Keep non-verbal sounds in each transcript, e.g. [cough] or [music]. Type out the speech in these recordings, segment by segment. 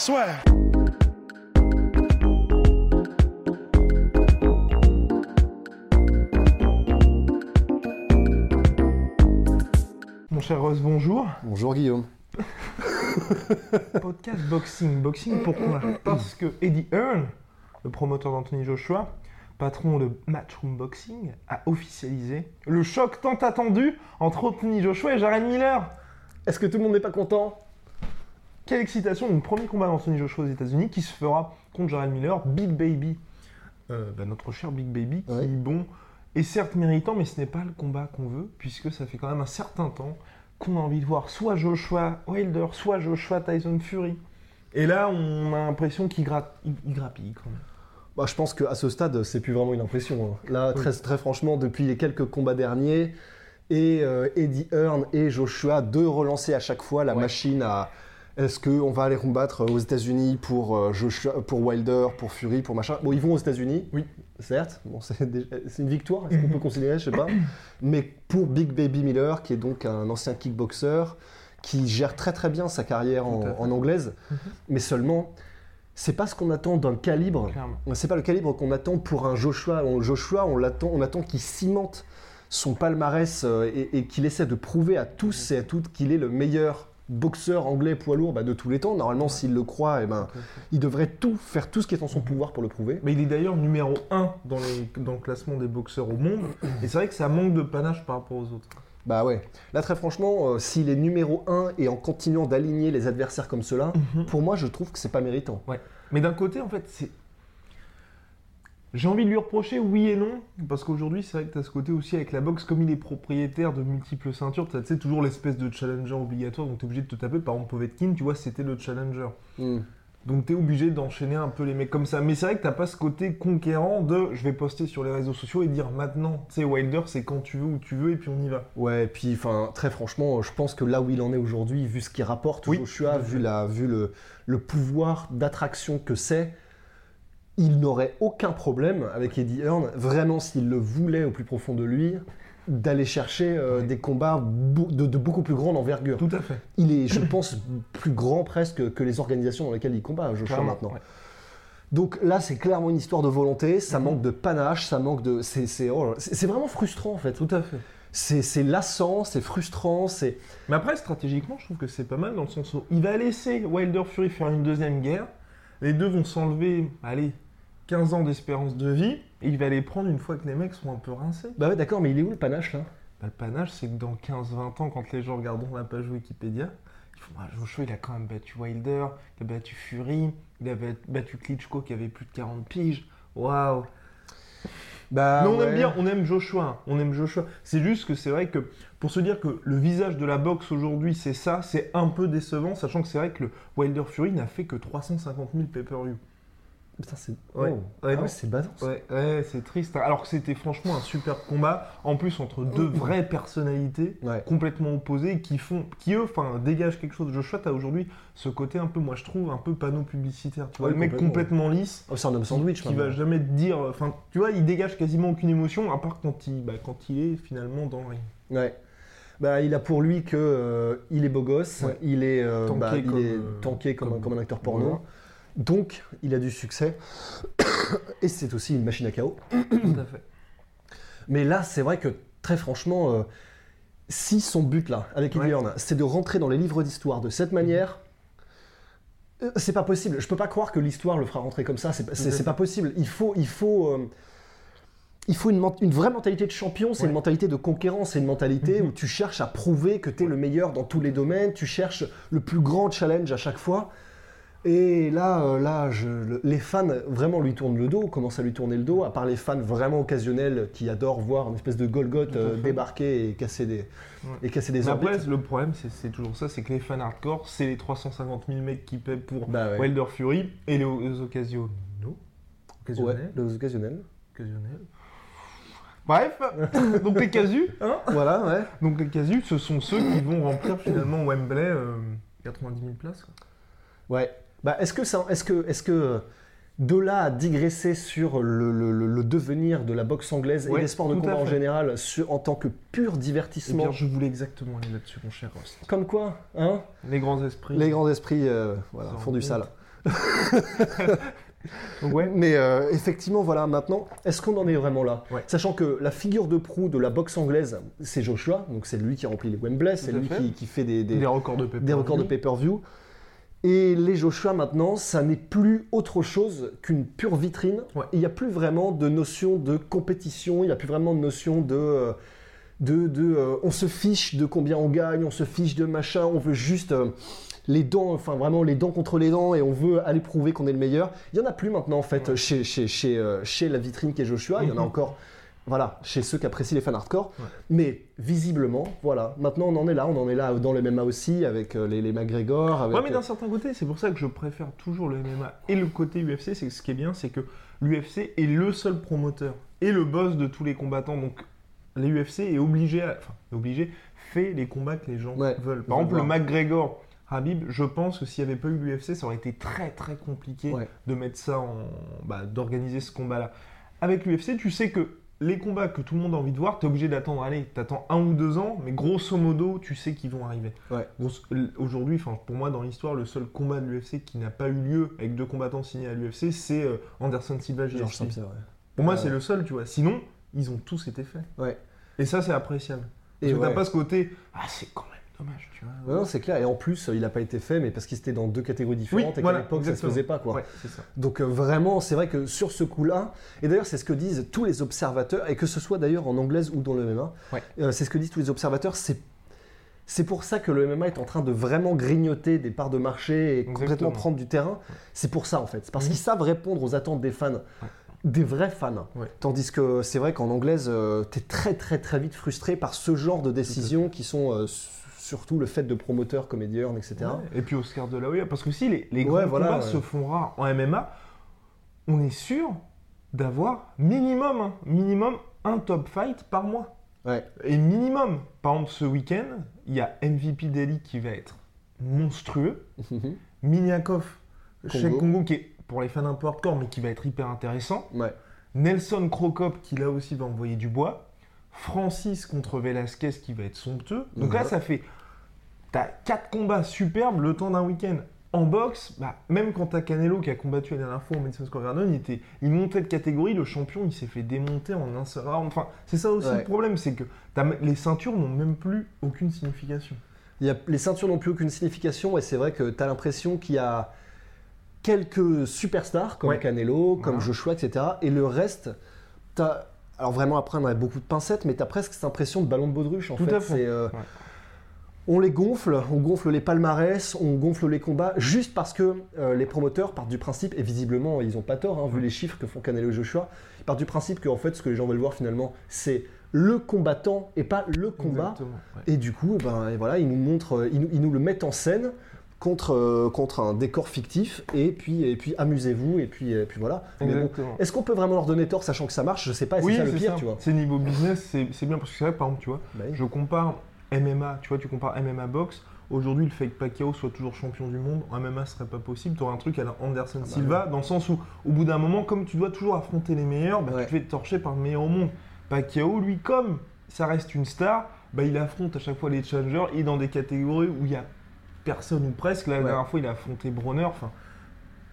Swear. Mon cher Rose, bonjour. Bonjour Guillaume. [laughs] Podcast boxing. Boxing pourquoi Parce que Eddie Hearn, le promoteur d'Anthony Joshua, patron de Matchroom Boxing, a officialisé le choc tant attendu entre Anthony Joshua et Jared Miller. Est-ce que tout le monde n'est pas content? Quelle excitation Donc premier combat d'Anthony Joshua aux États-Unis qui se fera contre Jared Miller, Big Baby. Euh, bah, notre cher Big Baby, qui Ouais. bon est certes méritant, mais ce n'est pas le combat qu'on veut, puisque ça fait quand même un certain temps qu'on a envie de voir soit Joshua Wilder, soit Joshua Tyson Fury. Et là, on a l'impression qu'il gratte, il, il grappille quand même. bah, Je pense qu'à ce stade, c'est plus vraiment une impression. hein. Là, très, très franchement, depuis les quelques combats derniers, et euh, Eddie Hearn et Joshua, deux relancés à chaque fois la Ouais. machine à est-ce qu'on va aller combattre aux États-Unis pour, euh, Joshua, pour Wilder, pour Fury, pour machin? Bon, ils vont aux États-Unis, Oui. certes. Bon, c'est [laughs] une victoire, est-ce qu'on [laughs] peut considérer Je sais pas. Mais pour Big Baby Miller, qui est donc un ancien kickboxer, qui gère très très bien sa carrière en, en anglaise, Mhm. mais seulement, c'est pas ce qu'on attend d'un calibre. C'est pas le calibre qu'on attend pour un Joshua. On- Joshua, on l'attend, on attend qu'il cimente son palmarès euh, et, et qu'il essaie de prouver à tous et à toutes qu'il est le meilleur boxeur anglais poids lourd bah, de tous les temps. Normalement, s'il le croit, eh ben, il devrait tout faire tout ce qui est en son pouvoir pour le prouver. Mais il est d'ailleurs numéro 1 dans, les- dans le classement des boxeurs au monde. Et c'est vrai que ça manque de panache par rapport aux autres. Bah ouais. Là, très franchement, euh, s'il est numéro 1 et en continuant d'aligner les adversaires comme cela, pour moi, je trouve que c'est pas méritant. Mais d'un côté, en fait, c'est. J'ai envie de lui reprocher oui et non, parce qu'aujourd'hui, c'est vrai que tu as ce côté aussi avec la boxe, comme il est propriétaire de multiples ceintures, tu sais, toujours l'espèce de challenger obligatoire, donc tu es obligé de te taper. Par exemple, Povetkin, tu vois, c'était le challenger. Hmm. Donc tu es obligé d'enchaîner un peu les mecs comme ça. Mais c'est vrai que t'as pas ce côté conquérant de je vais poster sur les réseaux sociaux et dire maintenant, tu sais, Wilder, c'est quand tu veux, où tu veux, et puis on y va. Ouais, et puis enfin, très franchement, je pense que là où il en est aujourd'hui, vu ce qu'il rapporte, Oui, Joshua, vu, la, vu le, le pouvoir d'attraction que c'est, il n'aurait aucun problème avec Eddie Hearn, vraiment s'il le voulait au plus profond de lui, d'aller chercher euh, des combats de, de beaucoup plus grande envergure. Tout à fait. Il est, je pense, [clears throat] plus grand presque que les organisations dans lesquelles il combat, Joshua, Clairement, maintenant. ouais. Donc là, c'est clairement une histoire de volonté, ça Mhm. manque de panache, ça manque de... C'est oh c'est- vraiment frustrant en fait. Tout à fait. C'est c'est lassant, c'est frustrant, c'est... Mais après, stratégiquement, je trouve que c'est pas mal dans le sens où il va laisser Wilder Fury faire une deuxième guerre. Les deux vont s'enlever, allez, 15 ans d'espérance de vie. Et il va les prendre une fois que les mecs sont un peu rincés. Bah ouais, d'accord, mais il est où le panache là? Bah, le panache, c'est que dans 15-20 ans, quand les gens regarderont la page Wikipédia, ils font ah, Joshua, il a quand même battu Wilder, il a battu Fury, il a bat- battu Klitschko qui avait plus de 40 piges. Waouh Bah Mais on ouais. aime bien, on aime Joshua, on aime Joshua. C'est juste que c'est vrai que pour se dire que le visage de la boxe aujourd'hui c'est ça, c'est un peu décevant, sachant que c'est vrai que le Wilder Fury n'a fait que 350 000 pay-per-view. Putain, c'est... Ouais. Oh. Ouais, Ah ouais, c'est badant. ça. Ouais, c'est triste. hein. Alors que c'était franchement un super combat, en plus entre deux vraies personnalités complètement opposées qui font, qui eux, enfin, dégagent quelque chose. Joshua, t'as aujourd'hui ce côté un peu, moi je trouve, un peu panneau publicitaire. Tu vois, le mec complètement. lisse. Oh, c'est un homme sandwich qui va jamais te dire, enfin, tu vois, il dégage quasiment aucune émotion, à part quand il, bah, quand il est finalement dans le ring. Ouais. Bah, il a pour lui que euh, il est beau gosse, il est, euh, Tanké bah, il comme, est euh, tanké comme, un- comme- comme un acteur porno. Donc, il a du succès. Et c'est aussi une machine à chaos. Tout à fait. Mais là, c'est vrai que très franchement, euh, si son but là, avec Ouais. C'est de rentrer dans les livres d'histoire de cette manière, euh, c'est pas possible. Je peux pas croire que l'histoire le fera rentrer comme ça. C'est pas- possible. Il faut, il faut, euh, il faut une, vraie mentalité de champion. C'est Ouais. une mentalité de conquérant. C'est une mentalité Mhm. où tu cherches à prouver que tu es le meilleur dans tous les domaines. Tu cherches le plus grand challenge à chaque fois. Et là, euh, là je- les fans vraiment lui tournent le dos, commencent à lui tourner le dos, à part les fans vraiment occasionnels qui adorent voir une espèce de Golgoth euh, débarquer et casser des, Ouais. et casser des Mais après, le problème, c'est- toujours ça, c'est que les fans hardcore, c'est les 350 000 mecs qui paient pour Bah ouais. Wilder Fury et les, les occasionnels. Ouais, Occasionnels. les occasionnels. Occasionnels. Bref, [laughs] donc les casus, hein [laughs] voilà, ouais. Donc les casus, ce sont ceux qui vont remplir finalement Wembley euh, 90 000 places. quoi. Ouais. Bah, est-ce que ça, est-ce que, est-ce que de là à digresser sur le, le- le- le devenir de la boxe anglaise et des sports de combat en général sur- en tant que pur Et divertissement? bien, je voulais exactement aller là-dessus, mon cher Rost. Comme quoi, hein? Les grands esprits. Les grands esprits euh, voilà, font du sale. [laughs] ouais. Mais euh, effectivement, voilà, maintenant, est-ce qu'on en est vraiment là? Ouais. Sachant que la figure de proue de la boxe anglaise, c'est Joshua, donc c'est lui qui remplit les Wembley, c'est lui fait. qui, qui fait des, des records de pay-per-view. Et les Joshua maintenant, ça n'est plus autre chose qu'une pure vitrine. Ouais. Il n'y a plus vraiment de notion de compétition, il n'y a plus vraiment de notion de... euh, de, de, euh, on se fiche de combien on gagne, on se fiche de machin, on veut juste euh, les dents, enfin vraiment les dents contre les dents et on veut aller prouver qu'on est le meilleur. Il n'y en a plus maintenant en fait Ouais. chez, chez, chez, euh, chez la vitrine qui est Joshua, il y en a Mhm. encore voilà, chez ceux qui apprécient les fans hardcore. Ouais. Mais visiblement, voilà, maintenant on en est là, on en est là dans le MMA aussi avec euh, les, les McGregor. Avec, Ouais, mais euh, d'un certain côté, c'est pour ça que je préfère toujours le MMA et le côté UFC. C'est ce qui est bien, c'est que l'UFC est le seul promoteur et le boss de tous les combattants. Donc, l'UFC est obligé, à- enfin, est obligé, fait les combats que les gens Ouais, veulent. Par exemple, le. McGregor. Habib, je pense que s'il n'y avait pas eu l'UFC, ça aurait été très très compliqué Ouais. de mettre ça en. bah, d'organiser ce combat-là. Avec l'UFC, tu sais que les combats que tout le monde a envie de voir, tu es obligé d'attendre, allez, t'attends un ou deux ans, mais grosso modo, tu sais qu'ils vont arriver. Ouais. Aujourd'hui, pour moi, dans l'histoire, le seul combat de l'UFC qui n'a pas eu lieu avec deux combattants signés à l'UFC, c'est euh, Anderson Silva ouais. Pour moi, Ouais. c'est le seul, tu vois. Sinon, ils ont tous été faits. Ouais. Et ça, c'est appréciable. Parce Et que t'as pas ce côté, ah, c'est quand même dommage, tu vois. Non, c'est clair. Et en plus, euh, il n'a pas été fait, mais parce qu'il était dans deux catégories différentes et qu'à voilà, l'époque, ça se exactement. faisait pas, quoi. Ouais, c'est ça. Donc euh, vraiment, c'est vrai que sur ce coup-là, et d'ailleurs c'est ce que disent tous les observateurs, et que ce soit d'ailleurs en anglaise ou dans le MMA, Ouais. euh, c'est ce que disent tous les observateurs, c'est c'est pour ça que le MMA est en train de vraiment grignoter des parts de marché et complètement prendre du terrain. C'est pour ça en fait. C'est parce Mhm. qu'ils savent répondre aux attentes des fans, des vrais fans. Ouais. Tandis que c'est vrai qu'en anglaise, tu es très très très vite frustré par ce genre de décisions qui sont euh, surtout le fait de promoteurs, comédiens, etc. Ouais. Et puis Oscar de la Hoya, parce que si les, les Ouais, voilà, combats ouais. se font rares en MMA, on est sûr d'avoir minimum, hein, minimum un top fight par mois. Et minimum, par exemple ce week-end, il y a MVP Delhi qui va être monstrueux, [laughs] Miniakov chez Congo. Qui est pour les fans un peu hardcore mais qui va être hyper intéressant. Nelson Crocop qui là aussi va envoyer du bois, Francis contre Velasquez qui va être somptueux. Donc là Mhm. ça fait t'as quatre combats superbes le temps d'un week-end. En boxe, bah, même quand t'as Canelo qui a combattu la dernière fois au Madison Square Garden, il, était, il montait de catégorie, le champion il s'est fait démonter en un seul round. Enfin, c'est ça aussi Ouais. le problème, c'est que t'as- les ceintures n'ont même plus aucune signification. Il y a, les ceintures n'ont plus aucune signification et c'est vrai que tu as l'impression qu'il y a quelques superstars comme Ouais. Canelo, comme Voilà. Joshua, etc. Et le reste, tu Alors vraiment, après, on a beaucoup de pincettes, mais tu as presque cette impression de ballon de baudruche en Tout fait. à fait. C'est, euh, Ouais. On les gonfle, on gonfle les palmarès, on gonfle les combats, juste parce que euh, les promoteurs partent du principe, et visiblement ils n'ont pas tort, hein, vu les chiffres que font Canelo et Joshua, ils partent du principe que en fait, ce que les gens veulent voir finalement, c'est le combattant et pas le combat. Ouais. Et du coup, ben, et voilà, ils nous montrent, ils nous, ils nous le mettent en scène contre, euh, contre un décor fictif, et puis, et puis amusez-vous, et puis, et puis voilà. Bon, est-ce qu'on peut vraiment leur donner tort sachant que ça marche? Je sais pas, et c'est Oui, ça le c'est pire, ça. tu vois. C'est niveau business, c'est bien parce que c'est vrai, par exemple, tu vois, Bah oui. je compare MMA, tu vois, tu compares MMA box. Aujourd'hui, le fait que Pacquiao soit toujours champion du monde, en MMA, ce serait pas possible. Tu auras un truc à la Anderson Ah bah Silva, dans le sens où, au bout d'un moment, comme tu dois toujours affronter les meilleurs, bah, Ouais. tu te fais torcher par le meilleur au monde. Pacquiao, lui, comme ça reste une star, bah, il affronte à chaque fois les challengers et dans des catégories où il y a personne ou presque. La Ouais. dernière fois, il a affronté Bronner. Enfin,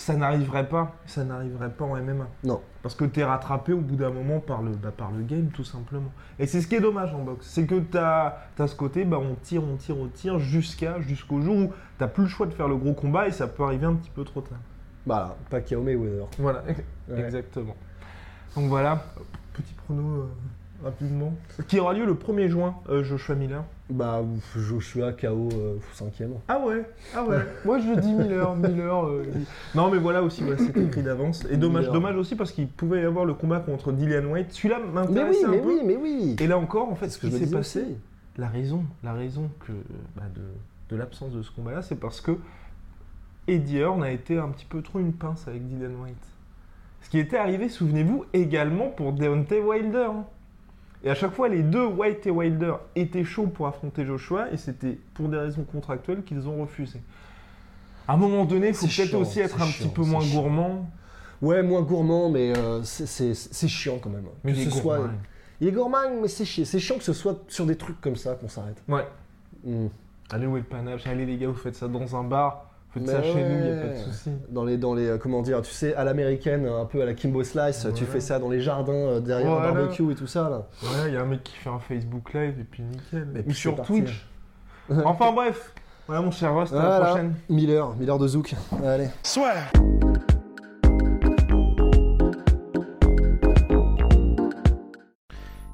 ça n'arriverait pas. Ça n'arriverait pas en MMA. Non. Parce que t'es rattrapé au bout d'un moment par le, bah, par le game, tout simplement. Et c'est ce qui est dommage en boxe. C'est que t'as as ce côté, bah, on tire, on tire, on tire, jusqu'à jusqu'au jour où t'as plus le choix de faire le gros combat et ça peut arriver un petit peu trop tard. Voilà, Pacquiao Mayweather. Voilà, Ouais. exactement. Donc voilà, petit prono. euh, rapidement. Qui aura lieu le 1er juin, euh, Joshua Miller. Bah, Joshua KO 5ème. Ah ouais, ah ouais. [laughs] Moi je dis Miller, [laughs] Miller. euh, Non mais voilà aussi, voilà, c'est écrit d'avance. Et dommage, Miller. dommage aussi parce qu'il pouvait y avoir le combat contre Dillian White. Celui-là Mais oui, m'intéressait un mais peu. oui, mais oui. Et là encore, en fait, ce ce que qui s'est passé, aussi. la raison, la raison que, bah, de, de l'absence de ce combat-là, c'est parce que Eddie Hearn a été un petit peu trop une pince avec Dylan White. Ce qui était arrivé, souvenez-vous, également pour Deontay Wilder. Et à chaque fois, les deux, White et Wilder, étaient chauds pour affronter Joshua, et c'était pour des raisons contractuelles qu'ils ont refusé. À un moment donné, il faut peut-être aussi être un chiant, petit peu moins chiant. gourmand. Ouais, moins gourmand, mais euh, c'est- chiant quand même. Mais Que il est ce soit- gourmand. Il est gourmand, mais c'est chiant. C'est chiant que ce soit sur des trucs comme ça qu'on s'arrête. Ouais. Hmm. Allez, où est le panache Allez, les gars, vous faites ça dans un bar. Faites Mais ça chez nous, il n'y a pas de souci. Dans les, dans les, euh, comment dire, tu sais, à l'américaine, un peu à la Kimbo Slice, tu fais ça dans les jardins, euh, derrière Voilà. un barbecue et tout ça, là. Ouais, il y a un mec qui fait un Facebook Live et puis nickel. Et Ou puis sur. Twitch. [laughs] Enfin bref. Voilà mon cher Rust, à la prochaine. Miller, Miller de Zouk. Allez.